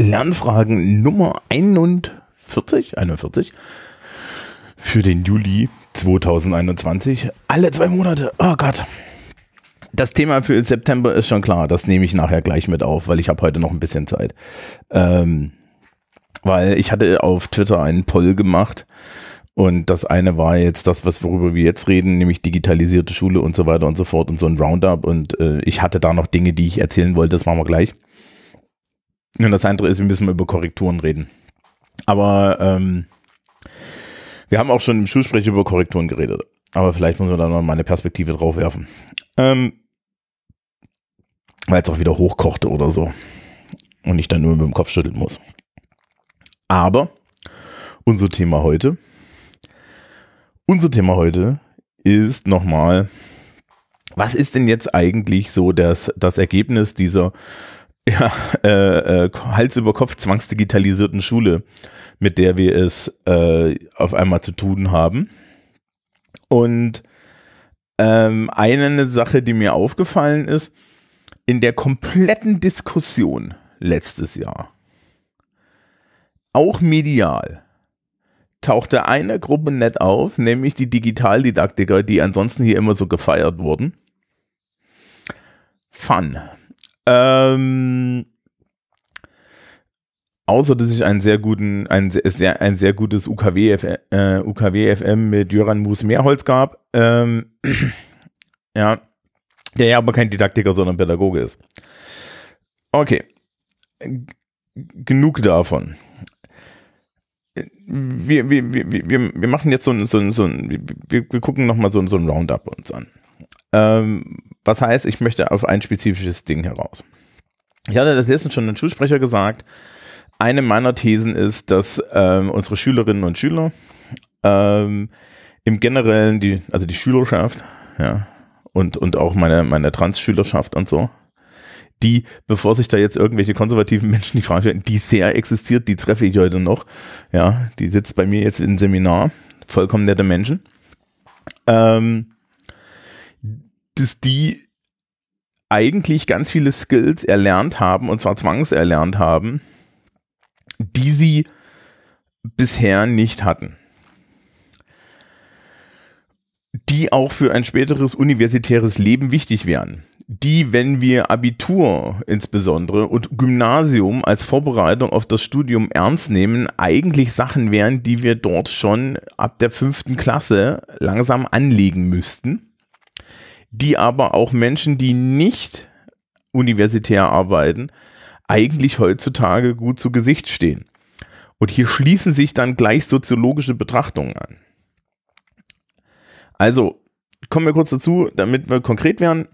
Lernfragen Nummer 41, 41 für den Juli 2021. Alle zwei Monate. Oh Gott. Das Thema für September ist schon klar. Das nehme ich nachher gleich mit auf, weil ich habe heute noch ein bisschen Zeit. Ähm, weil ich hatte auf Twitter einen Poll gemacht und das eine war jetzt das, was worüber wir jetzt reden, nämlich digitalisierte Schule und so weiter und so fort und so ein Roundup. Und äh, ich hatte da noch Dinge, die ich erzählen wollte. Das machen wir gleich. Und das andere ist, wir müssen über Korrekturen reden. Aber ähm, wir haben auch schon im Schulsprech über Korrekturen geredet. Aber vielleicht muss man da noch mal eine Perspektive drauf werfen. Ähm, weil es auch wieder hochkochte oder so. Und ich dann nur mit dem Kopf schütteln muss. Aber unser Thema heute, unser Thema heute ist nochmal, was ist denn jetzt eigentlich so das, das Ergebnis dieser ja, äh, äh, Hals über Kopf zwangsdigitalisierten Schule, mit der wir es äh, auf einmal zu tun haben. Und ähm, eine Sache, die mir aufgefallen ist, in der kompletten Diskussion letztes Jahr, auch medial, tauchte eine Gruppe nett auf, nämlich die Digitaldidaktiker, die ansonsten hier immer so gefeiert wurden. Fun. Ähm, außer dass ich einen sehr guten, ein sehr, ein sehr gutes UKW, äh, UKW FM mit Jöran Mus Mehrholz gab. Ähm, ja, der ja aber kein Didaktiker, sondern Pädagoge ist. Okay. Genug davon. Wir, wir, wir, wir, wir machen jetzt so ein, so ein, so ein wir, wir gucken nochmal so, so ein Roundup uns an. Ähm, was heißt, ich möchte auf ein spezifisches Ding heraus. Ich hatte das letztens schon einen Schulsprecher gesagt. Eine meiner Thesen ist, dass ähm, unsere Schülerinnen und Schüler ähm, im Generellen, die, also die Schülerschaft, ja, und, und auch meine, meine Trans-Schülerschaft und so, die, bevor sich da jetzt irgendwelche konservativen Menschen die Frage stellen, die sehr existiert, die treffe ich heute noch, ja, die sitzt bei mir jetzt im Seminar, vollkommen nette Menschen, ähm, dass die eigentlich ganz viele Skills erlernt haben, und zwar zwangserlernt haben, die sie bisher nicht hatten. Die auch für ein späteres universitäres Leben wichtig wären. Die, wenn wir Abitur insbesondere und Gymnasium als Vorbereitung auf das Studium ernst nehmen, eigentlich Sachen wären, die wir dort schon ab der fünften Klasse langsam anlegen müssten die aber auch Menschen, die nicht universitär arbeiten, eigentlich heutzutage gut zu Gesicht stehen. Und hier schließen sich dann gleich soziologische Betrachtungen an. Also, kommen wir kurz dazu, damit wir konkret werden.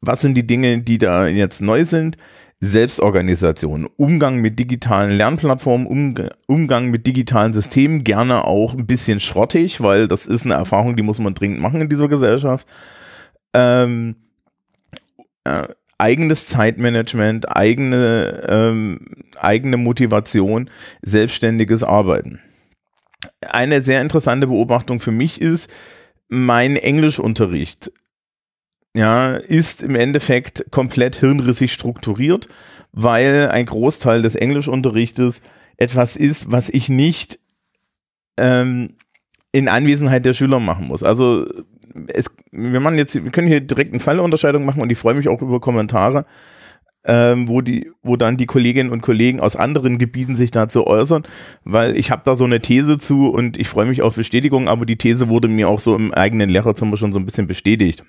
Was sind die Dinge, die da jetzt neu sind? Selbstorganisation, Umgang mit digitalen Lernplattformen, Umgang mit digitalen Systemen, gerne auch ein bisschen schrottig, weil das ist eine Erfahrung, die muss man dringend machen in dieser Gesellschaft ähm, äh, eigenes Zeitmanagement, eigene, ähm, eigene Motivation, selbstständiges Arbeiten. Eine sehr interessante Beobachtung für mich ist, mein Englischunterricht ja, ist im Endeffekt komplett hirnrissig strukturiert, weil ein Großteil des Englischunterrichtes etwas ist, was ich nicht ähm, in Anwesenheit der Schüler machen muss. Also es, wir machen jetzt, wir können hier direkt eine Fallunterscheidung machen und ich freue mich auch über Kommentare, ähm, wo die, wo dann die Kolleginnen und Kollegen aus anderen Gebieten sich dazu äußern, weil ich habe da so eine These zu und ich freue mich auf Bestätigung, aber die These wurde mir auch so im eigenen Lehrerzimmer schon so ein bisschen bestätigt.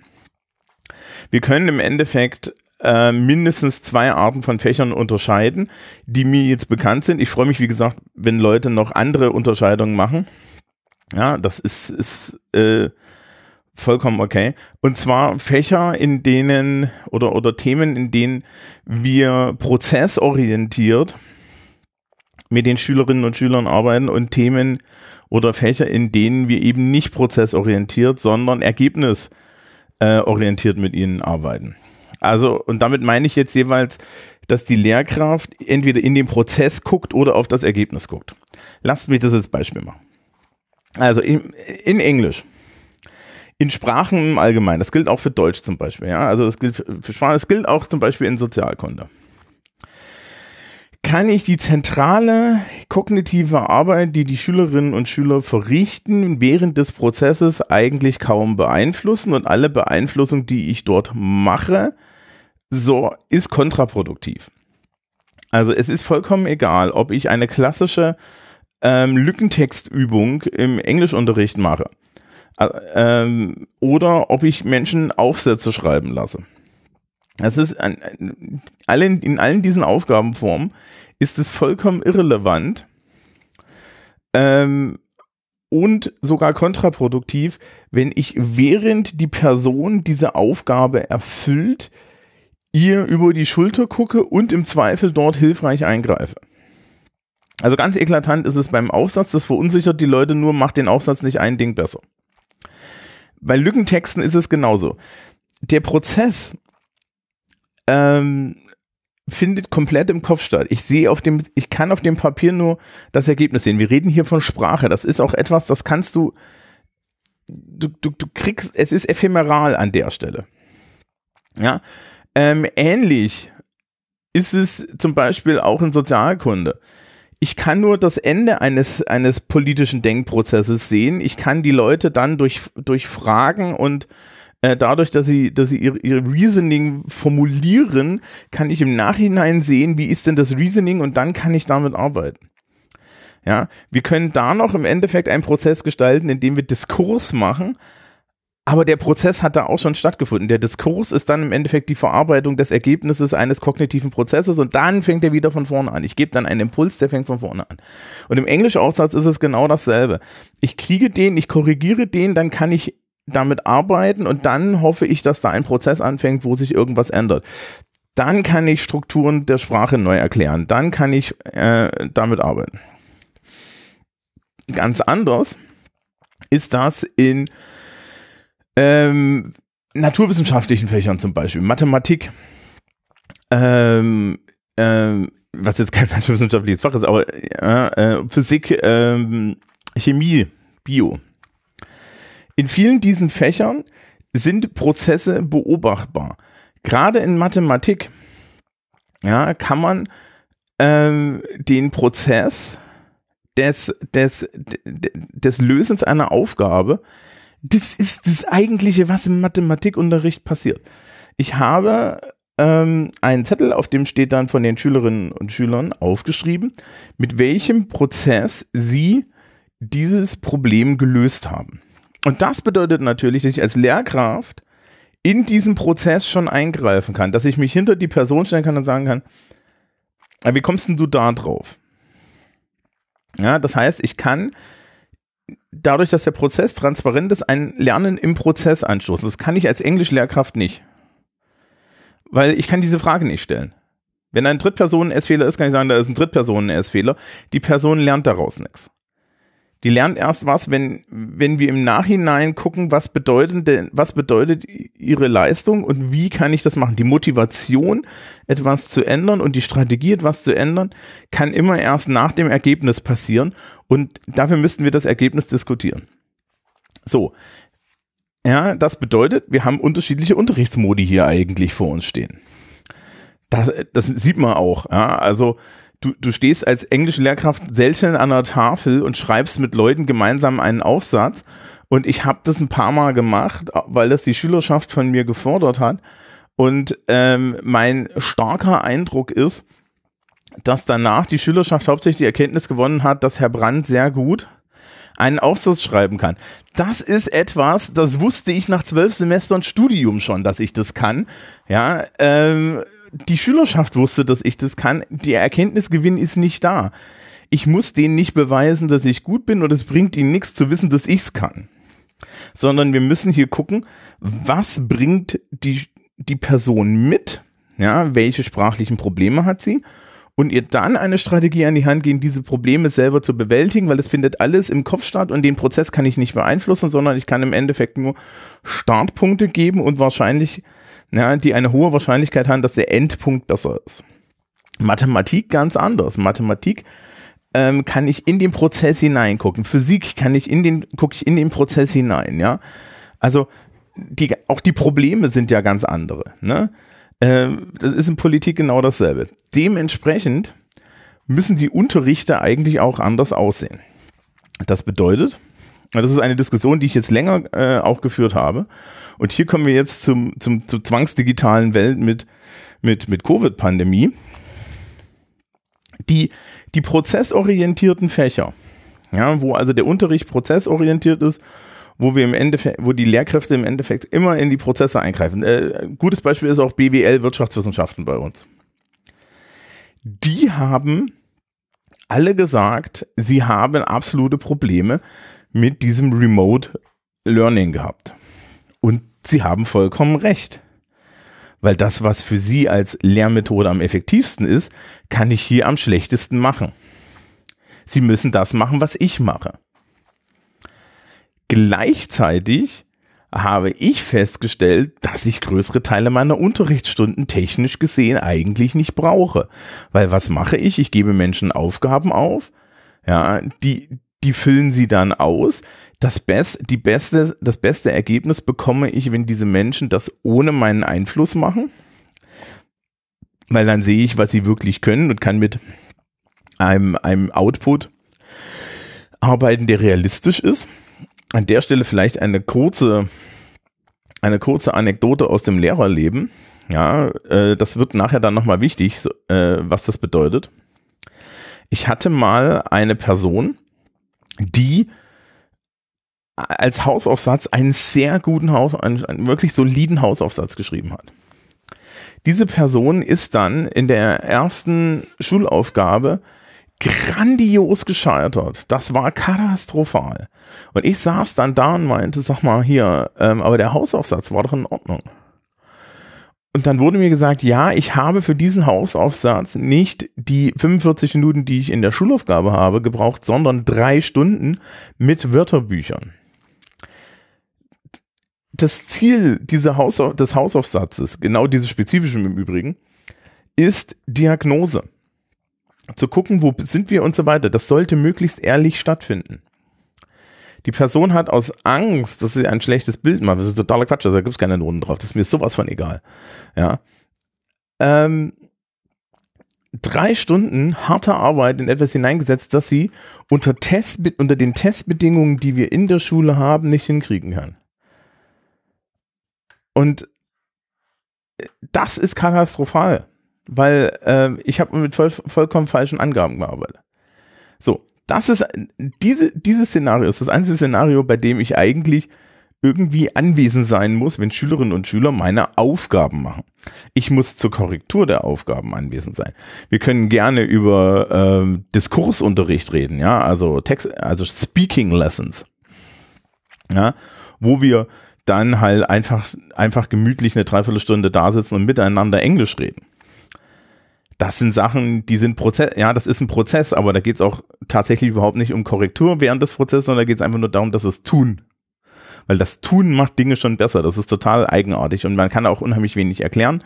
Wir können im Endeffekt äh, mindestens zwei Arten von Fächern unterscheiden, die mir jetzt bekannt sind. Ich freue mich, wie gesagt, wenn Leute noch andere Unterscheidungen machen. Ja, das ist, ist äh, vollkommen okay. Und zwar Fächer, in denen oder, oder Themen, in denen wir prozessorientiert mit den Schülerinnen und Schülern arbeiten und Themen oder Fächer, in denen wir eben nicht prozessorientiert, sondern ergebnisorientiert mit ihnen arbeiten. Also, und damit meine ich jetzt jeweils, dass die Lehrkraft entweder in den Prozess guckt oder auf das Ergebnis guckt. Lasst mich das als Beispiel machen. Also in, in Englisch in Sprachen im Allgemeinen. Das gilt auch für Deutsch zum Beispiel. Ja? Also das gilt für Sprachen, das gilt auch zum Beispiel in Sozialkunde. kann ich die zentrale kognitive Arbeit, die die Schülerinnen und Schüler verrichten, während des Prozesses eigentlich kaum beeinflussen und alle Beeinflussung, die ich dort mache, so ist kontraproduktiv. Also es ist vollkommen egal, ob ich eine klassische ähm, Lückentextübung im Englischunterricht mache ähm, oder ob ich Menschen Aufsätze schreiben lasse. Es ist an, allen, in allen diesen Aufgabenformen ist es vollkommen irrelevant ähm, und sogar kontraproduktiv, wenn ich während die Person diese Aufgabe erfüllt, ihr über die Schulter gucke und im Zweifel dort hilfreich eingreife. Also ganz eklatant ist es beim Aufsatz, das verunsichert die Leute nur, macht den Aufsatz nicht ein Ding besser. Bei Lückentexten ist es genauso. Der Prozess ähm, findet komplett im Kopf statt. Ich sehe auf dem, ich kann auf dem Papier nur das Ergebnis sehen. Wir reden hier von Sprache. Das ist auch etwas, das kannst du, du, du, du kriegst, es ist ephemeral an der Stelle. Ja, ähm, ähnlich ist es zum Beispiel auch in Sozialkunde. Ich kann nur das Ende eines, eines politischen Denkprozesses sehen. Ich kann die Leute dann durch, durch Fragen und äh, dadurch, dass sie, dass sie ihr, ihr Reasoning formulieren, kann ich im Nachhinein sehen, wie ist denn das Reasoning und dann kann ich damit arbeiten. Ja, wir können da noch im Endeffekt einen Prozess gestalten, indem wir Diskurs machen, aber der Prozess hat da auch schon stattgefunden. Der Diskurs ist dann im Endeffekt die Verarbeitung des Ergebnisses eines kognitiven Prozesses und dann fängt er wieder von vorne an. Ich gebe dann einen Impuls, der fängt von vorne an. Und im Englisch-Aufsatz ist es genau dasselbe. Ich kriege den, ich korrigiere den, dann kann ich damit arbeiten und dann hoffe ich, dass da ein Prozess anfängt, wo sich irgendwas ändert. Dann kann ich Strukturen der Sprache neu erklären. Dann kann ich äh, damit arbeiten. Ganz anders ist das in ähm, naturwissenschaftlichen Fächern zum Beispiel, Mathematik, ähm, ähm, was jetzt kein naturwissenschaftliches Fach ist, aber äh, Physik, ähm, Chemie, Bio. In vielen diesen Fächern sind Prozesse beobachtbar. Gerade in Mathematik ja, kann man ähm, den Prozess des, des, des Lösens einer Aufgabe, das ist das Eigentliche, was im Mathematikunterricht passiert. Ich habe ähm, einen Zettel, auf dem steht dann von den Schülerinnen und Schülern aufgeschrieben, mit welchem Prozess sie dieses Problem gelöst haben. Und das bedeutet natürlich, dass ich als Lehrkraft in diesem Prozess schon eingreifen kann, dass ich mich hinter die Person stellen kann und sagen kann, wie kommst denn du da drauf? Ja, das heißt, ich kann dadurch, dass der Prozess transparent ist, ein Lernen im Prozess anstoßen. Das kann ich als Englischlehrkraft nicht. Weil ich kann diese Frage nicht stellen. Wenn ein Drittpersonen-S-Fehler ist, kann ich sagen, da ist ein Drittpersonen-S-Fehler. Die Person lernt daraus nichts. Die lernt erst was, wenn, wenn wir im Nachhinein gucken, was bedeutet denn, was bedeutet ihre Leistung und wie kann ich das machen. Die Motivation, etwas zu ändern und die Strategie, etwas zu ändern, kann immer erst nach dem Ergebnis passieren und dafür müssten wir das Ergebnis diskutieren. So. Ja, das bedeutet, wir haben unterschiedliche Unterrichtsmodi hier eigentlich vor uns stehen. Das, das sieht man auch. Ja, also, du, du stehst als englische Lehrkraft selten an der Tafel und schreibst mit Leuten gemeinsam einen Aufsatz. Und ich habe das ein paar Mal gemacht, weil das die Schülerschaft von mir gefordert hat. Und ähm, mein starker Eindruck ist, dass danach die Schülerschaft hauptsächlich die Erkenntnis gewonnen hat, dass Herr Brandt sehr gut einen Aufsatz schreiben kann. Das ist etwas, das wusste ich nach zwölf Semestern Studium schon, dass ich das kann. Ja, ähm, die Schülerschaft wusste, dass ich das kann. Der Erkenntnisgewinn ist nicht da. Ich muss denen nicht beweisen, dass ich gut bin und es bringt ihnen nichts zu wissen, dass ich es kann. Sondern wir müssen hier gucken, was bringt die, die Person mit? Ja, welche sprachlichen Probleme hat sie? Und ihr dann eine Strategie an die Hand geben, diese Probleme selber zu bewältigen, weil es findet alles im Kopf statt und den Prozess kann ich nicht beeinflussen, sondern ich kann im Endeffekt nur Startpunkte geben und wahrscheinlich ja, die eine hohe Wahrscheinlichkeit haben, dass der Endpunkt besser ist. Mathematik ganz anders. Mathematik ähm, kann ich in den Prozess hineingucken. Physik kann ich in den, gucke ich in den Prozess hinein, ja. Also die, auch die Probleme sind ja ganz andere. Ne? Ähm, das ist in Politik genau dasselbe. Dementsprechend müssen die Unterrichte eigentlich auch anders aussehen. Das bedeutet, das ist eine Diskussion, die ich jetzt länger äh, auch geführt habe. Und hier kommen wir jetzt zum, zum, zur zwangsdigitalen Welt mit, mit, mit Covid-Pandemie. Die, die prozessorientierten Fächer, ja, wo also der Unterricht prozessorientiert ist, wo wir im Endeffekt, wo die Lehrkräfte im Endeffekt immer in die Prozesse eingreifen. Äh, gutes Beispiel ist auch BWL Wirtschaftswissenschaften bei uns. Die haben alle gesagt, sie haben absolute Probleme mit diesem Remote Learning gehabt. Und sie haben vollkommen recht. Weil das, was für sie als Lehrmethode am effektivsten ist, kann ich hier am schlechtesten machen. Sie müssen das machen, was ich mache. Gleichzeitig habe ich festgestellt, dass ich größere Teile meiner Unterrichtsstunden technisch gesehen eigentlich nicht brauche. Weil was mache ich? Ich gebe Menschen Aufgaben auf, ja, die, die füllen sie dann aus. Das, Best, die beste, das beste Ergebnis bekomme ich, wenn diese Menschen das ohne meinen Einfluss machen. Weil dann sehe ich, was sie wirklich können und kann mit einem, einem Output arbeiten, der realistisch ist. An der Stelle vielleicht eine kurze, eine kurze Anekdote aus dem Lehrerleben. Ja, äh, das wird nachher dann nochmal wichtig, so, äh, was das bedeutet. Ich hatte mal eine Person, die als Hausaufsatz einen sehr guten Haus, einen, einen wirklich soliden Hausaufsatz geschrieben hat. Diese Person ist dann in der ersten Schulaufgabe grandios gescheitert. Das war katastrophal. Und ich saß dann da und meinte, sag mal hier, ähm, aber der Hausaufsatz war doch in Ordnung. Und dann wurde mir gesagt, ja, ich habe für diesen Hausaufsatz nicht die 45 Minuten, die ich in der Schulaufgabe habe, gebraucht, sondern drei Stunden mit Wörterbüchern. Das Ziel dieser Haus des Hausaufsatzes, genau dieses spezifische im Übrigen, ist Diagnose. Zu gucken, wo sind wir und so weiter. Das sollte möglichst ehrlich stattfinden die Person hat aus Angst, dass sie ein schlechtes Bild macht, das ist totaler Quatsch, also da gibt es keine Noten drauf, das ist mir sowas von egal. Ja. Ähm, drei Stunden harter Arbeit in etwas hineingesetzt, das sie unter, Test, unter den Testbedingungen, die wir in der Schule haben, nicht hinkriegen kann. Und äh, das ist katastrophal, weil äh, ich habe mit voll, vollkommen falschen Angaben gearbeitet. So, das ist diese, dieses Szenario ist das einzige Szenario, bei dem ich eigentlich irgendwie anwesend sein muss, wenn Schülerinnen und Schüler meine Aufgaben machen. Ich muss zur Korrektur der Aufgaben anwesend sein. Wir können gerne über äh, Diskursunterricht reden, ja, also Text, also Speaking Lessons, ja, wo wir dann halt einfach, einfach gemütlich eine Dreiviertelstunde da sitzen und miteinander Englisch reden das sind Sachen, die sind Prozess, ja, das ist ein Prozess, aber da geht es auch tatsächlich überhaupt nicht um Korrektur während des Prozesses, sondern da geht es einfach nur darum, dass wir es tun. Weil das Tun macht Dinge schon besser. Das ist total eigenartig und man kann auch unheimlich wenig erklären.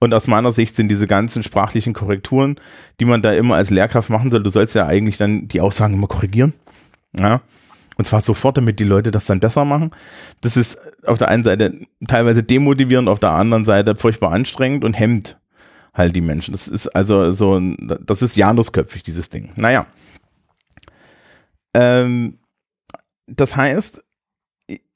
Und aus meiner Sicht sind diese ganzen sprachlichen Korrekturen, die man da immer als Lehrkraft machen soll, du sollst ja eigentlich dann die Aussagen immer korrigieren. Ja. Und zwar sofort, damit die Leute das dann besser machen. Das ist auf der einen Seite teilweise demotivierend, auf der anderen Seite furchtbar anstrengend und hemmt halt die Menschen. Das ist also so, das ist Janusköpfig, dieses Ding. Naja. Ähm, das heißt,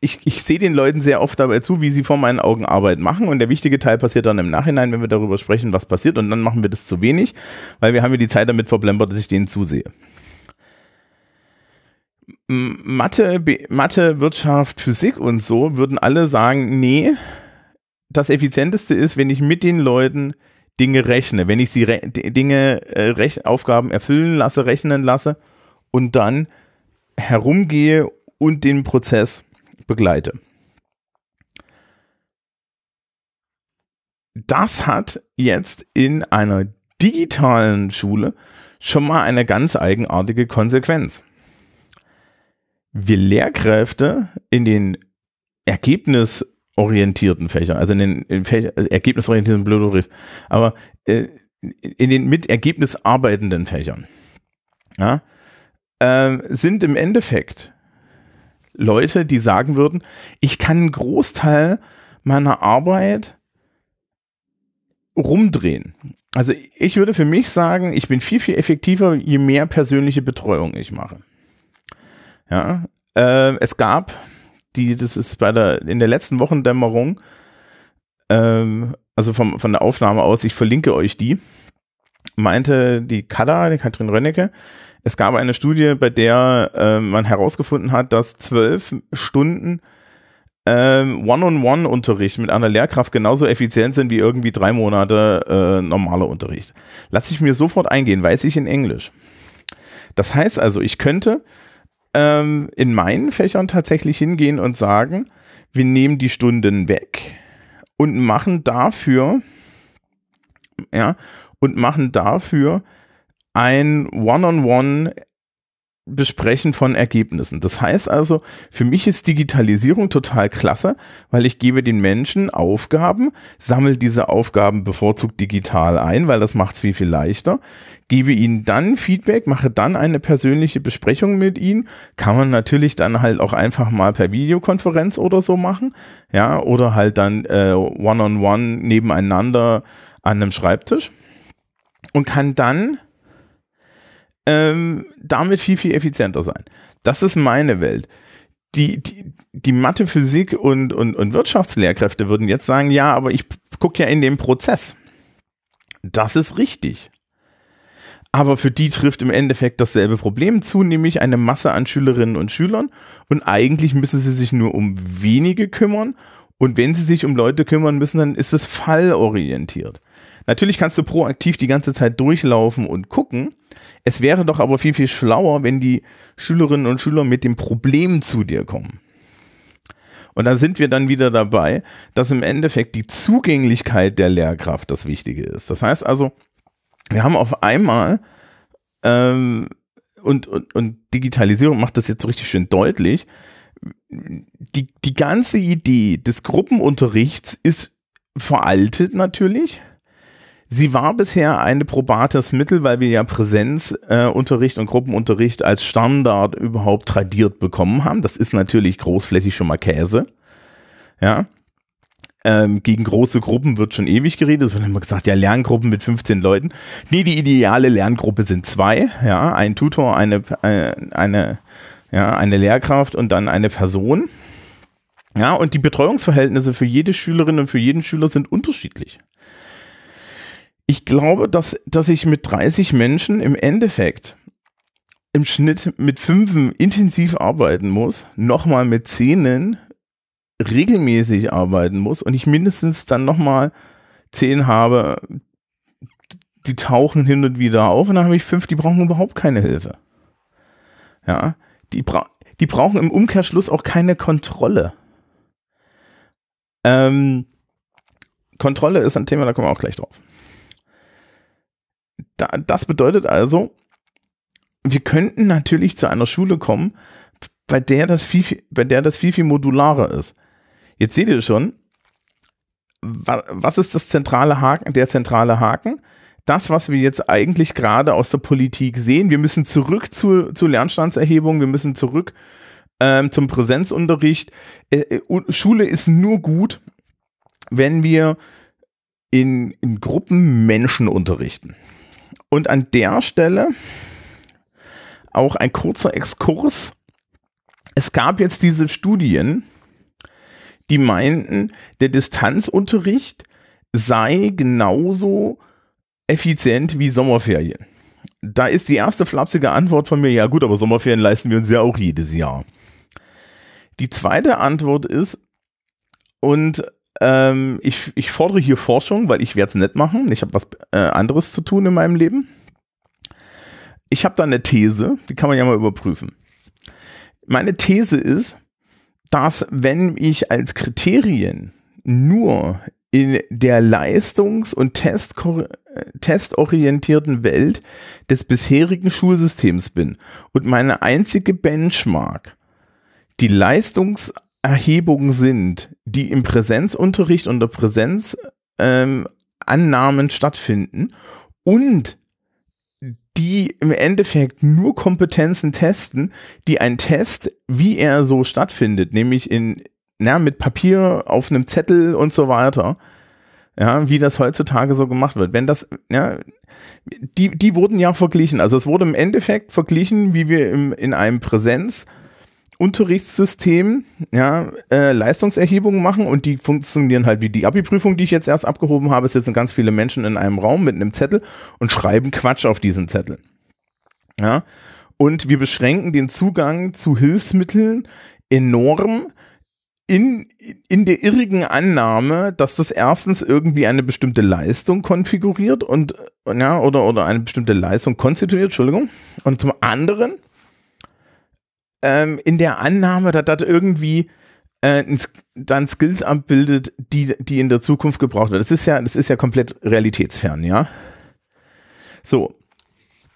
ich, ich sehe den Leuten sehr oft dabei zu, wie sie vor meinen Augen Arbeit machen und der wichtige Teil passiert dann im Nachhinein, wenn wir darüber sprechen, was passiert und dann machen wir das zu wenig, weil wir haben ja die Zeit damit verblempert, dass ich denen zusehe. Mathe, Mathe, Wirtschaft, Physik und so würden alle sagen, nee, das Effizienteste ist, wenn ich mit den Leuten Dinge rechne, wenn ich sie Dinge, äh, Aufgaben erfüllen lasse, rechnen lasse und dann herumgehe und den Prozess begleite. Das hat jetzt in einer digitalen Schule schon mal eine ganz eigenartige Konsequenz. Wir Lehrkräfte in den Ergebnis orientierten Fächern, also in den in Fächer, also ergebnisorientierten Blödbrief, aber äh, in den mit Ergebnis arbeitenden Fächern, ja, äh, sind im Endeffekt Leute, die sagen würden, ich kann einen Großteil meiner Arbeit rumdrehen. also ich würde für mich sagen, ich bin viel, viel effektiver, je mehr persönliche Betreuung ich mache. Ja, äh, es gab die, das ist bei der, in der letzten Wochendämmerung, ähm, also vom, von der Aufnahme aus, ich verlinke euch die, meinte die Kada, die Katrin Rönnecke, es gab eine Studie, bei der äh, man herausgefunden hat, dass zwölf Stunden ähm, One-on-One-Unterricht mit einer Lehrkraft genauso effizient sind wie irgendwie drei Monate äh, normaler Unterricht. Lass ich mir sofort eingehen, weiß ich in Englisch. Das heißt also, ich könnte ähm, in meinen Fächern tatsächlich hingehen und sagen, wir nehmen die Stunden weg und machen dafür, ja, und machen dafür ein One-on-One Besprechen von Ergebnissen. Das heißt also, für mich ist Digitalisierung total klasse, weil ich gebe den Menschen Aufgaben, sammle diese Aufgaben bevorzugt digital ein, weil das macht es viel, viel leichter, gebe ihnen dann Feedback, mache dann eine persönliche Besprechung mit ihnen, kann man natürlich dann halt auch einfach mal per Videokonferenz oder so machen, ja, oder halt dann äh, one-on-one -on -one nebeneinander an einem Schreibtisch und kann dann ähm, damit viel, viel effizienter sein. Das ist meine Welt. Die, die, die Mathe, Physik und, und, und Wirtschaftslehrkräfte würden jetzt sagen, ja, aber ich gucke ja in den Prozess. Das ist richtig. Aber für die trifft im Endeffekt dasselbe Problem zu, nämlich eine Masse an Schülerinnen und Schülern. Und eigentlich müssen sie sich nur um wenige kümmern. Und wenn sie sich um Leute kümmern müssen, dann ist es fallorientiert. Natürlich kannst du proaktiv die ganze Zeit durchlaufen und gucken. Es wäre doch aber viel, viel schlauer, wenn die Schülerinnen und Schüler mit dem Problem zu dir kommen. Und da sind wir dann wieder dabei, dass im Endeffekt die Zugänglichkeit der Lehrkraft das Wichtige ist. Das heißt also, wir haben auf einmal ähm, und, und, und Digitalisierung macht das jetzt so richtig schön deutlich. Die, die ganze Idee des Gruppenunterrichts ist veraltet natürlich. Sie war bisher eine probates Mittel, weil wir ja Präsenzunterricht äh, und Gruppenunterricht als Standard überhaupt tradiert bekommen haben. Das ist natürlich großflächig schon mal Käse. Ja. Ähm, gegen große Gruppen wird schon ewig geredet. Es wird immer gesagt, ja, Lerngruppen mit 15 Leuten. Nee, die ideale Lerngruppe sind zwei. Ja, ein Tutor, eine, äh, eine, ja, eine Lehrkraft und dann eine Person. Ja, und die Betreuungsverhältnisse für jede Schülerin und für jeden Schüler sind unterschiedlich. Ich glaube, dass, dass ich mit 30 Menschen im Endeffekt im Schnitt mit fünf intensiv arbeiten muss, nochmal mit Zehnen regelmäßig arbeiten muss und ich mindestens dann nochmal zehn habe, die tauchen hin und wieder auf und dann habe ich fünf, die brauchen überhaupt keine Hilfe. Ja, die, bra die brauchen im Umkehrschluss auch keine Kontrolle. Ähm, Kontrolle ist ein Thema, da kommen wir auch gleich drauf. Da, das bedeutet also, wir könnten natürlich zu einer Schule kommen, bei der das viel, viel, bei der das viel, viel modularer ist. Jetzt seht ihr schon, was ist das zentrale Haken, der zentrale Haken? Das, was wir jetzt eigentlich gerade aus der Politik sehen, wir müssen zurück zu, zu Lernstandserhebung, wir müssen zurück ähm, zum Präsenzunterricht. Äh, äh Schule ist nur gut, wenn wir in, in Gruppen Menschen unterrichten. Und an der Stelle auch ein kurzer Exkurs. Es gab jetzt diese Studien, die meinten, der Distanzunterricht sei genauso effizient wie Sommerferien. Da ist die erste flapsige Antwort von mir, ja gut, aber Sommerferien leisten wir uns ja auch jedes Jahr. Die zweite Antwort ist, und ähm, ich, ich fordere hier Forschung, weil ich werde es nicht machen. Ich habe was äh, anderes zu tun in meinem Leben. Ich habe da eine These, die kann man ja mal überprüfen. Meine These ist, dass wenn ich als Kriterien nur in der leistungs- und Test testorientierten Welt des bisherigen Schulsystems bin und meine einzige Benchmark die Leistungserhebungen sind, die im Präsenzunterricht unter Präsenzannahmen ähm, stattfinden und die im Endeffekt nur Kompetenzen testen, die ein Test, wie er so stattfindet, nämlich in, na, mit Papier auf einem Zettel und so weiter, ja, wie das heutzutage so gemacht wird. Wenn das, ja, die, die wurden ja verglichen. Also es wurde im Endeffekt verglichen, wie wir im, in einem Präsenzunterrichtssystem ja, äh, Leistungserhebungen machen und die funktionieren halt wie die Abi-Prüfung, die ich jetzt erst abgehoben habe. Es sitzen ganz viele Menschen in einem Raum mit einem Zettel und schreiben Quatsch auf diesen Zettel. Ja, und wir beschränken den Zugang zu Hilfsmitteln enorm in, in der irrigen Annahme, dass das erstens irgendwie eine bestimmte Leistung konfiguriert und ja, oder, oder eine bestimmte Leistung konstituiert, Entschuldigung. Und zum anderen ähm, in der Annahme, dass das irgendwie äh, dann Skills abbildet, die, die in der Zukunft gebraucht werden. Das ist ja, das ist ja komplett realitätsfern, ja. So.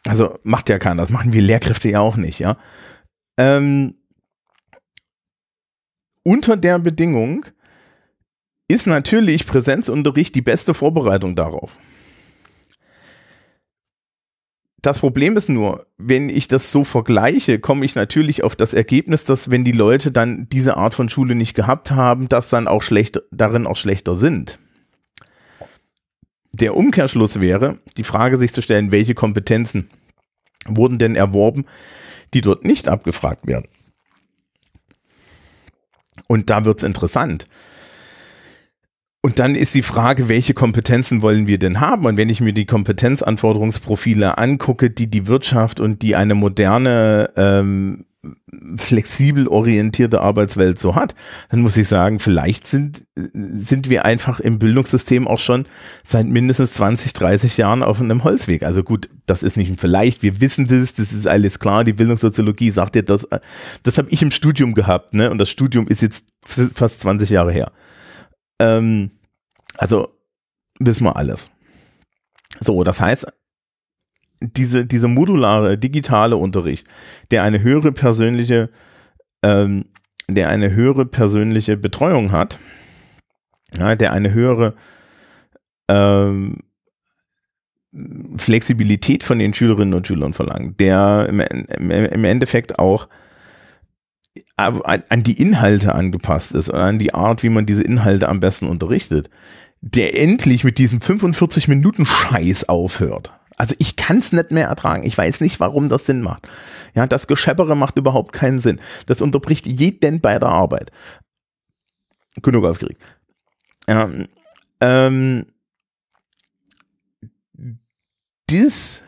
Also macht ja keiner, das machen wir Lehrkräfte ja auch nicht, ja. Ähm, unter der Bedingung ist natürlich Präsenzunterricht die beste Vorbereitung darauf. Das Problem ist nur, wenn ich das so vergleiche, komme ich natürlich auf das Ergebnis, dass wenn die Leute dann diese Art von Schule nicht gehabt haben, dass dann auch schlecht, darin auch schlechter sind. Der Umkehrschluss wäre, die Frage sich zu stellen, welche Kompetenzen wurden denn erworben, die dort nicht abgefragt werden. Und da wird es interessant. Und dann ist die Frage, welche Kompetenzen wollen wir denn haben? Und wenn ich mir die Kompetenzanforderungsprofile angucke, die die Wirtschaft und die eine moderne ähm, flexibel orientierte Arbeitswelt so hat, dann muss ich sagen, vielleicht sind, sind wir einfach im Bildungssystem auch schon seit mindestens 20, 30 Jahren auf einem Holzweg. Also gut, das ist nicht ein vielleicht, wir wissen das, das ist alles klar, die Bildungssoziologie sagt dir das, das habe ich im Studium gehabt, ne? Und das Studium ist jetzt fast 20 Jahre her. Ähm, also wissen wir alles. So, das heißt, diese, diese modulare digitale Unterricht, der eine höhere persönliche, ähm, der eine höhere persönliche Betreuung hat, ja, der eine höhere ähm, Flexibilität von den Schülerinnen und Schülern verlangt, der im, im Endeffekt auch an die Inhalte angepasst ist und an die Art, wie man diese Inhalte am besten unterrichtet, der endlich mit diesem 45 Minuten Scheiß aufhört. Also ich kann es nicht mehr ertragen. Ich weiß nicht, warum das Sinn macht. Ja, das Gescheppere macht überhaupt keinen Sinn. Das unterbricht jeden bei der Arbeit. Genug aufgeregt. Ja, ähm, das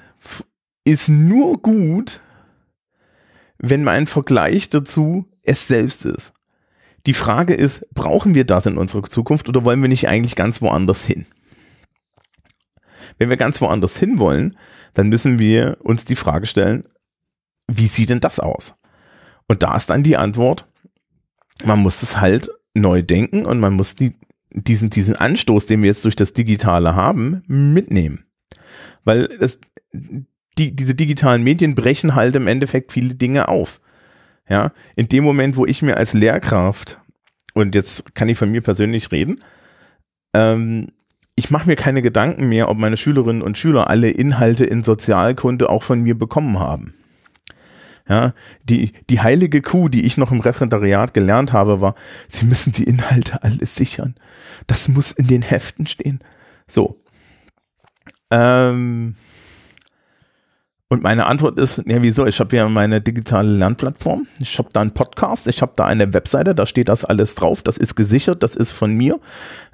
ist nur gut, wenn mein Vergleich dazu es selbst ist. Die Frage ist, brauchen wir das in unserer Zukunft oder wollen wir nicht eigentlich ganz woanders hin? Wenn wir ganz woanders hin wollen, dann müssen wir uns die Frage stellen, wie sieht denn das aus? Und da ist dann die Antwort, man muss es halt neu denken und man muss die, diesen, diesen Anstoß, den wir jetzt durch das Digitale haben, mitnehmen. Weil es, die, diese digitalen Medien brechen halt im Endeffekt viele Dinge auf. Ja, in dem Moment, wo ich mir als Lehrkraft, und jetzt kann ich von mir persönlich reden, ähm, ich mache mir keine Gedanken mehr, ob meine Schülerinnen und Schüler alle Inhalte in Sozialkunde auch von mir bekommen haben. Ja, die, die heilige Kuh, die ich noch im Referendariat gelernt habe, war, sie müssen die Inhalte alles sichern. Das muss in den Heften stehen. So. Ähm, und meine Antwort ist, ja, wieso? Ich habe ja meine digitale Lernplattform, ich habe da einen Podcast, ich habe da eine Webseite, da steht das alles drauf, das ist gesichert, das ist von mir.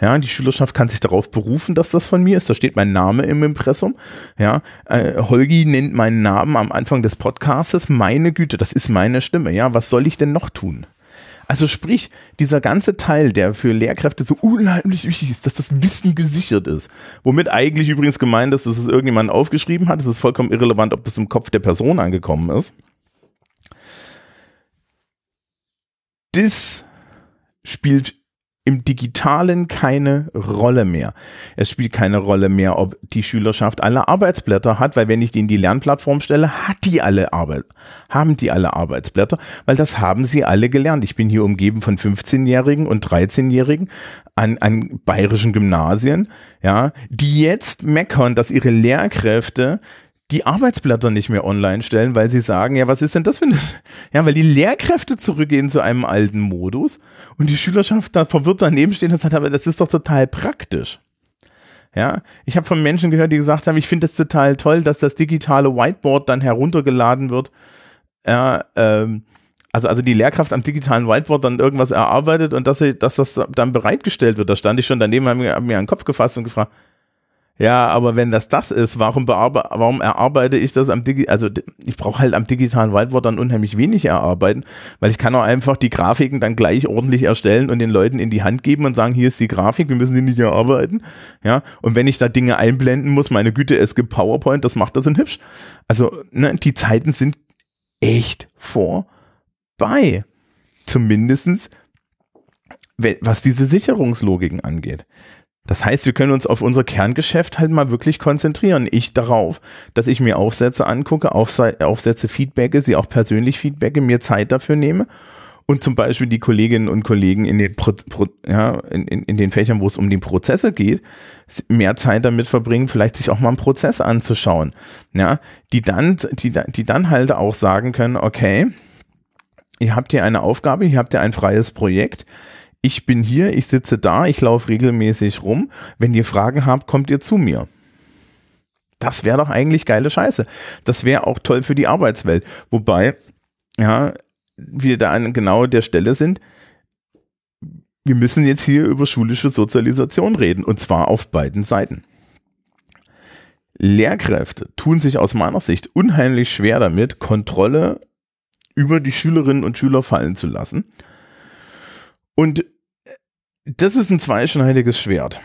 Ja, die Schülerschaft kann sich darauf berufen, dass das von mir ist. Da steht mein Name im Impressum. Ja, äh, Holgi nennt meinen Namen am Anfang des Podcastes. Meine Güte, das ist meine Stimme. Ja, was soll ich denn noch tun? Also sprich, dieser ganze Teil, der für Lehrkräfte so unheimlich wichtig ist, dass das Wissen gesichert ist, womit eigentlich übrigens gemeint ist, dass es irgendjemand aufgeschrieben hat, es ist vollkommen irrelevant, ob das im Kopf der Person angekommen ist. Das spielt im Digitalen keine Rolle mehr. Es spielt keine Rolle mehr, ob die Schülerschaft alle Arbeitsblätter hat, weil wenn ich die in die Lernplattform stelle, hat die alle Arbeit, haben die alle Arbeitsblätter, weil das haben sie alle gelernt. Ich bin hier umgeben von 15-Jährigen und 13-Jährigen an, an bayerischen Gymnasien, ja, die jetzt meckern, dass ihre Lehrkräfte die Arbeitsblätter nicht mehr online stellen, weil sie sagen, ja, was ist denn das für eine, ja, weil die Lehrkräfte zurückgehen zu einem alten Modus und die Schülerschaft da verwirrt daneben stehen und sagt, aber das ist doch total praktisch. Ja, ich habe von Menschen gehört, die gesagt haben, ich finde es total toll, dass das digitale Whiteboard dann heruntergeladen wird. Ja, ähm, also, also die Lehrkraft am digitalen Whiteboard dann irgendwas erarbeitet und dass, sie, dass das dann bereitgestellt wird. Da stand ich schon daneben, habe mir, hab mir einen Kopf gefasst und gefragt, ja, aber wenn das das ist, warum, warum erarbeite ich das am Digi also ich brauche halt am digitalen Whiteboard dann unheimlich wenig erarbeiten, weil ich kann auch einfach die Grafiken dann gleich ordentlich erstellen und den Leuten in die Hand geben und sagen, hier ist die Grafik, wir müssen die nicht erarbeiten. Ja, und wenn ich da Dinge einblenden muss, meine Güte, es gibt PowerPoint, das macht das in hübsch. Also, ne, die Zeiten sind echt vorbei. Zumindestens, was diese Sicherungslogiken angeht. Das heißt, wir können uns auf unser Kerngeschäft halt mal wirklich konzentrieren. Ich darauf, dass ich mir Aufsätze angucke, Aufsätze feedbacke, sie auch persönlich feedbacke, mir Zeit dafür nehme. Und zum Beispiel die Kolleginnen und Kollegen in den, Pro, Pro, ja, in, in, in den Fächern, wo es um die Prozesse geht, mehr Zeit damit verbringen, vielleicht sich auch mal einen Prozess anzuschauen, ja, die dann, die, die dann halt auch sagen können, okay, ihr habt hier eine Aufgabe, ihr habt hier ein freies Projekt, ich bin hier, ich sitze da, ich laufe regelmäßig rum. Wenn ihr Fragen habt, kommt ihr zu mir. Das wäre doch eigentlich geile Scheiße. Das wäre auch toll für die Arbeitswelt. Wobei, ja, wir da an genau der Stelle sind, wir müssen jetzt hier über schulische Sozialisation reden und zwar auf beiden Seiten. Lehrkräfte tun sich aus meiner Sicht unheimlich schwer damit, Kontrolle über die Schülerinnen und Schüler fallen zu lassen. Und das ist ein zweischneidiges Schwert.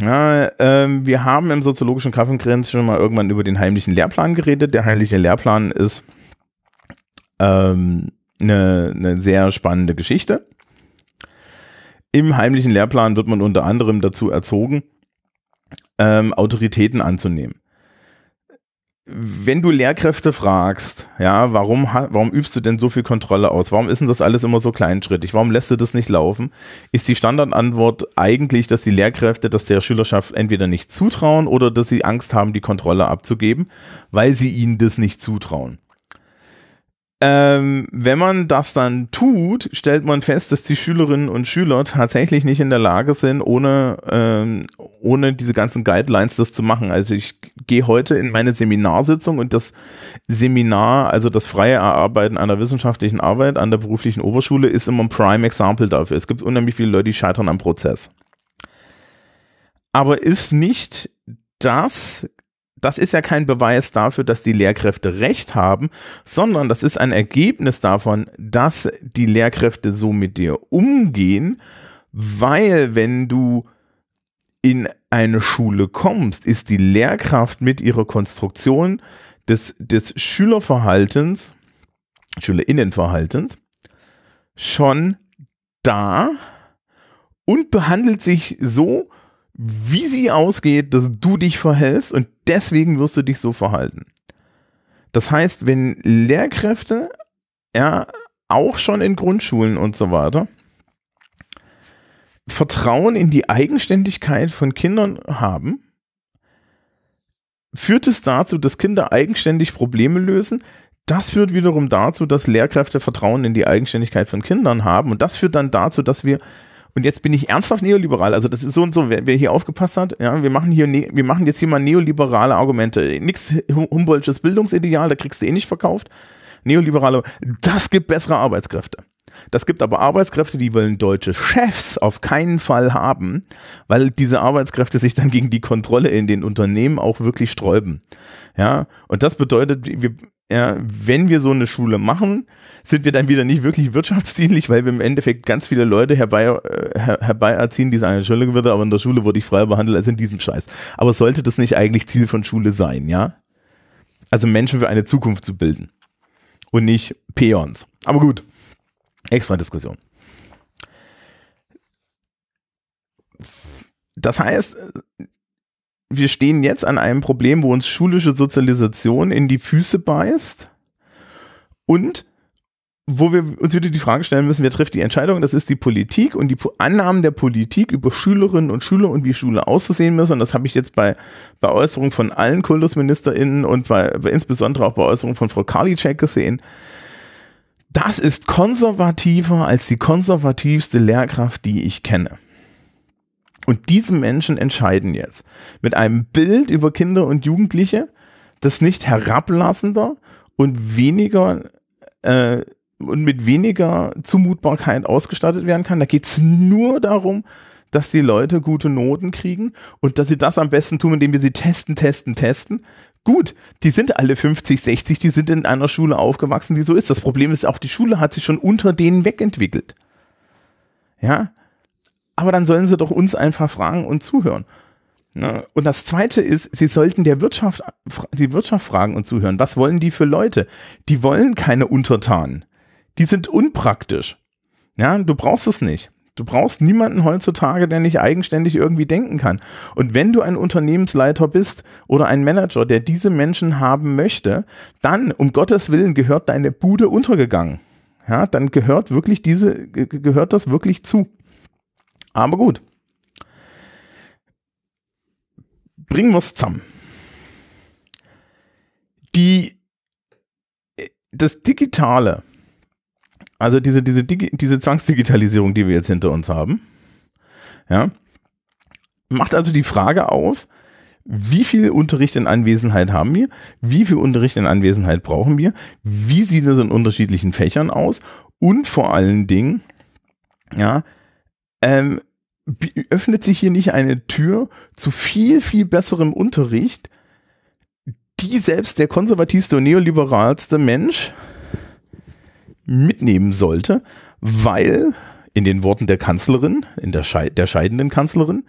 Ja, ähm, wir haben im soziologischen Kaffeegrenz schon mal irgendwann über den heimlichen Lehrplan geredet. Der heimliche Lehrplan ist ähm, eine, eine sehr spannende Geschichte. Im heimlichen Lehrplan wird man unter anderem dazu erzogen, ähm, Autoritäten anzunehmen wenn du Lehrkräfte fragst, ja, warum, warum übst du denn so viel Kontrolle aus? Warum ist denn das alles immer so kleinschrittig? Warum lässt du das nicht laufen? Ist die Standardantwort eigentlich, dass die Lehrkräfte das der Schülerschaft entweder nicht zutrauen oder dass sie Angst haben, die Kontrolle abzugeben, weil sie ihnen das nicht zutrauen. Ähm, wenn man das dann tut, stellt man fest, dass die Schülerinnen und Schüler tatsächlich nicht in der Lage sind, ohne, ähm, ohne diese ganzen Guidelines das zu machen. Also ich gehe heute in meine Seminarsitzung und das Seminar, also das freie Erarbeiten einer wissenschaftlichen Arbeit an der beruflichen Oberschule, ist immer ein Prime Example dafür. Es gibt unheimlich viele Leute, die scheitern am Prozess. Aber ist nicht das das ist ja kein Beweis dafür, dass die Lehrkräfte recht haben, sondern das ist ein Ergebnis davon, dass die Lehrkräfte so mit dir umgehen, weil wenn du in eine Schule kommst, ist die Lehrkraft mit ihrer Konstruktion des, des Schülerverhaltens, Schülerinnenverhaltens, schon da und behandelt sich so, wie sie ausgeht, dass du dich verhältst und deswegen wirst du dich so verhalten. Das heißt, wenn Lehrkräfte, ja, auch schon in Grundschulen und so weiter, Vertrauen in die Eigenständigkeit von Kindern haben, führt es dazu, dass Kinder eigenständig Probleme lösen. Das führt wiederum dazu, dass Lehrkräfte Vertrauen in die Eigenständigkeit von Kindern haben. Und das führt dann dazu, dass wir und jetzt bin ich ernsthaft neoliberal. Also das ist so und so, wer, wer hier aufgepasst hat, ja, wir machen hier, ne, wir machen jetzt hier mal neoliberale Argumente. Nix Humboldtsches Bildungsideal, da kriegst du eh nicht verkauft. Neoliberale, das gibt bessere Arbeitskräfte. Das gibt aber Arbeitskräfte, die wollen deutsche Chefs auf keinen Fall haben, weil diese Arbeitskräfte sich dann gegen die Kontrolle in den Unternehmen auch wirklich sträuben. Ja, und das bedeutet, wir, ja, wenn wir so eine Schule machen, sind wir dann wieder nicht wirklich wirtschaftsdienlich, weil wir im Endeffekt ganz viele Leute herbei, äh, her, herbeiziehen, die sagen, Entschuldigung würde, aber in der Schule wurde ich freier behandelt als in diesem Scheiß. Aber sollte das nicht eigentlich Ziel von Schule sein, ja? Also Menschen für eine Zukunft zu bilden und nicht Peons. Aber gut, extra Diskussion. Das heißt, wir stehen jetzt an einem Problem, wo uns schulische Sozialisation in die Füße beißt und wo wir uns wieder die Frage stellen müssen, wer trifft die Entscheidung? Das ist die Politik und die Annahmen der Politik über Schülerinnen und Schüler und wie Schule auszusehen muss. Und das habe ich jetzt bei, bei Äußerungen von allen KultusministerInnen und bei insbesondere auch bei Äußerungen von Frau Karliczek gesehen. Das ist konservativer als die konservativste Lehrkraft, die ich kenne. Und diese Menschen entscheiden jetzt mit einem Bild über Kinder und Jugendliche, das nicht herablassender und weniger äh, und mit weniger Zumutbarkeit ausgestattet werden kann. Da geht es nur darum, dass die Leute gute Noten kriegen und dass sie das am besten tun, indem wir sie testen, testen, testen. Gut, die sind alle 50, 60, die sind in einer Schule aufgewachsen, die so ist. Das Problem ist auch, die Schule hat sich schon unter denen wegentwickelt. Ja, aber dann sollen sie doch uns einfach fragen und zuhören. Ne? Und das zweite ist, sie sollten der Wirtschaft, die Wirtschaft fragen und zuhören. Was wollen die für Leute? Die wollen keine Untertanen. Die sind unpraktisch. Ja, du brauchst es nicht. Du brauchst niemanden heutzutage, der nicht eigenständig irgendwie denken kann. Und wenn du ein Unternehmensleiter bist oder ein Manager, der diese Menschen haben möchte, dann, um Gottes Willen, gehört deine Bude untergegangen. Ja, dann gehört wirklich diese, gehört das wirklich zu. Aber gut. Bringen wir es zusammen. Die, das Digitale, also diese, diese, diese Zwangsdigitalisierung, die wir jetzt hinter uns haben, ja, macht also die Frage auf, wie viel Unterricht in Anwesenheit haben wir? Wie viel Unterricht in Anwesenheit brauchen wir? Wie sieht es in unterschiedlichen Fächern aus? Und vor allen Dingen, ja, ähm, öffnet sich hier nicht eine Tür zu viel, viel besserem Unterricht, die selbst der konservativste und neoliberalste Mensch mitnehmen sollte, weil in den Worten der Kanzlerin, in der, Scheid der scheidenden Kanzlerin,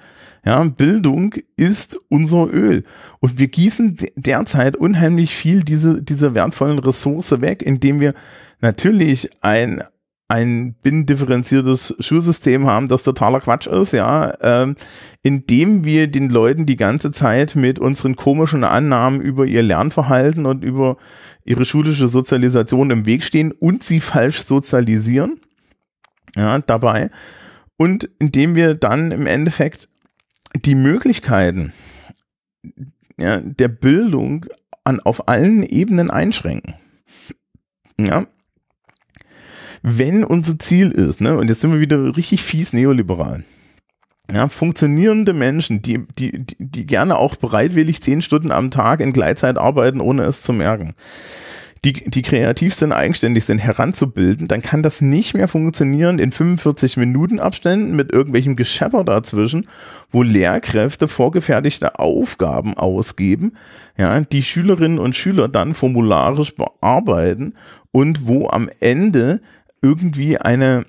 ja, Bildung ist unser Öl. Und wir gießen derzeit unheimlich viel diese, diese wertvollen Ressource weg, indem wir natürlich ein ein binnendifferenziertes Schulsystem haben, das totaler Quatsch ist, ja, ähm, indem wir den Leuten die ganze Zeit mit unseren komischen Annahmen über ihr Lernverhalten und über ihre schulische Sozialisation im Weg stehen und sie falsch sozialisieren, ja, dabei. Und indem wir dann im Endeffekt die Möglichkeiten ja, der Bildung an, auf allen Ebenen einschränken. Ja, wenn unser Ziel ist, ne, und jetzt sind wir wieder richtig fies neoliberal, ja, funktionierende Menschen, die, die, die, die gerne auch bereitwillig zehn Stunden am Tag in Gleitzeit arbeiten, ohne es zu merken, die, die kreativ sind, eigenständig sind, heranzubilden, dann kann das nicht mehr funktionieren in 45 Minuten Abständen mit irgendwelchem Geschepper dazwischen, wo Lehrkräfte vorgefertigte Aufgaben ausgeben, ja, die Schülerinnen und Schüler dann formularisch bearbeiten und wo am Ende irgendwie eine,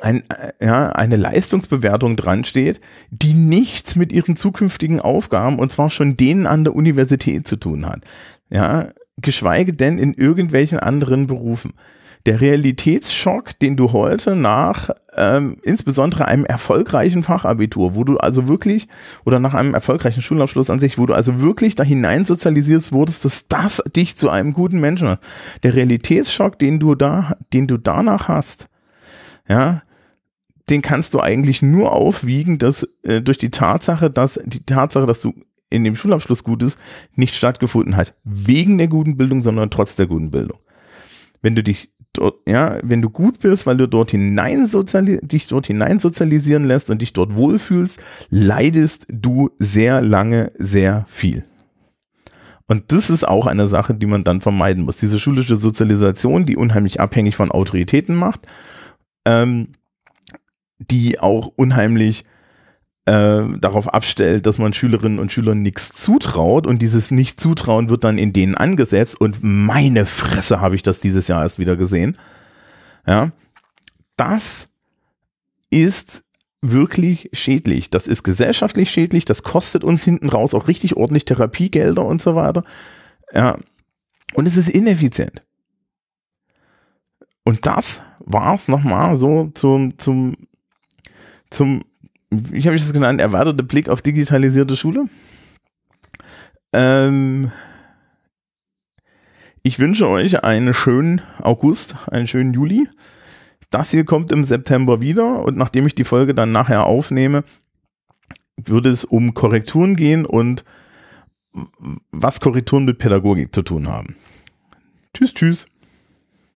ein, ja, eine Leistungsbewertung dran steht, die nichts mit ihren zukünftigen Aufgaben und zwar schon denen an der Universität zu tun hat. Ja, geschweige denn in irgendwelchen anderen Berufen. Der Realitätsschock, den du heute nach ähm, insbesondere einem erfolgreichen Fachabitur, wo du also wirklich, oder nach einem erfolgreichen Schulabschluss an sich, wo du also wirklich da hinein sozialisierst wurdest, dass das dich zu einem guten Menschen macht. Der Realitätsschock, den du da, den du danach hast, ja, den kannst du eigentlich nur aufwiegen, dass äh, durch die Tatsache, dass die Tatsache, dass du in dem Schulabschluss Gutes nicht stattgefunden hat, wegen der guten Bildung, sondern trotz der guten Bildung. Wenn du dich dort, ja, wenn du gut bist, weil du dort hinein dich dort hinein sozialisieren lässt und dich dort wohlfühlst, leidest du sehr lange sehr viel. Und das ist auch eine Sache, die man dann vermeiden muss. Diese schulische Sozialisation, die unheimlich abhängig von Autoritäten macht, ähm, die auch unheimlich äh, darauf abstellt, dass man Schülerinnen und Schülern nichts zutraut und dieses Nicht-Zutrauen wird dann in denen angesetzt und meine Fresse habe ich das dieses Jahr erst wieder gesehen. Ja, das ist wirklich schädlich. Das ist gesellschaftlich schädlich. Das kostet uns hinten raus auch richtig ordentlich Therapiegelder und so weiter. Ja, und es ist ineffizient. Und das war's nochmal so zum, zum, zum wie habe ich das genannt, erweiterte Blick auf digitalisierte Schule. Ähm, ich wünsche euch einen schönen August, einen schönen Juli. Das hier kommt im September wieder und nachdem ich die Folge dann nachher aufnehme, würde es um Korrekturen gehen und was Korrekturen mit Pädagogik zu tun haben. Tschüss, tschüss.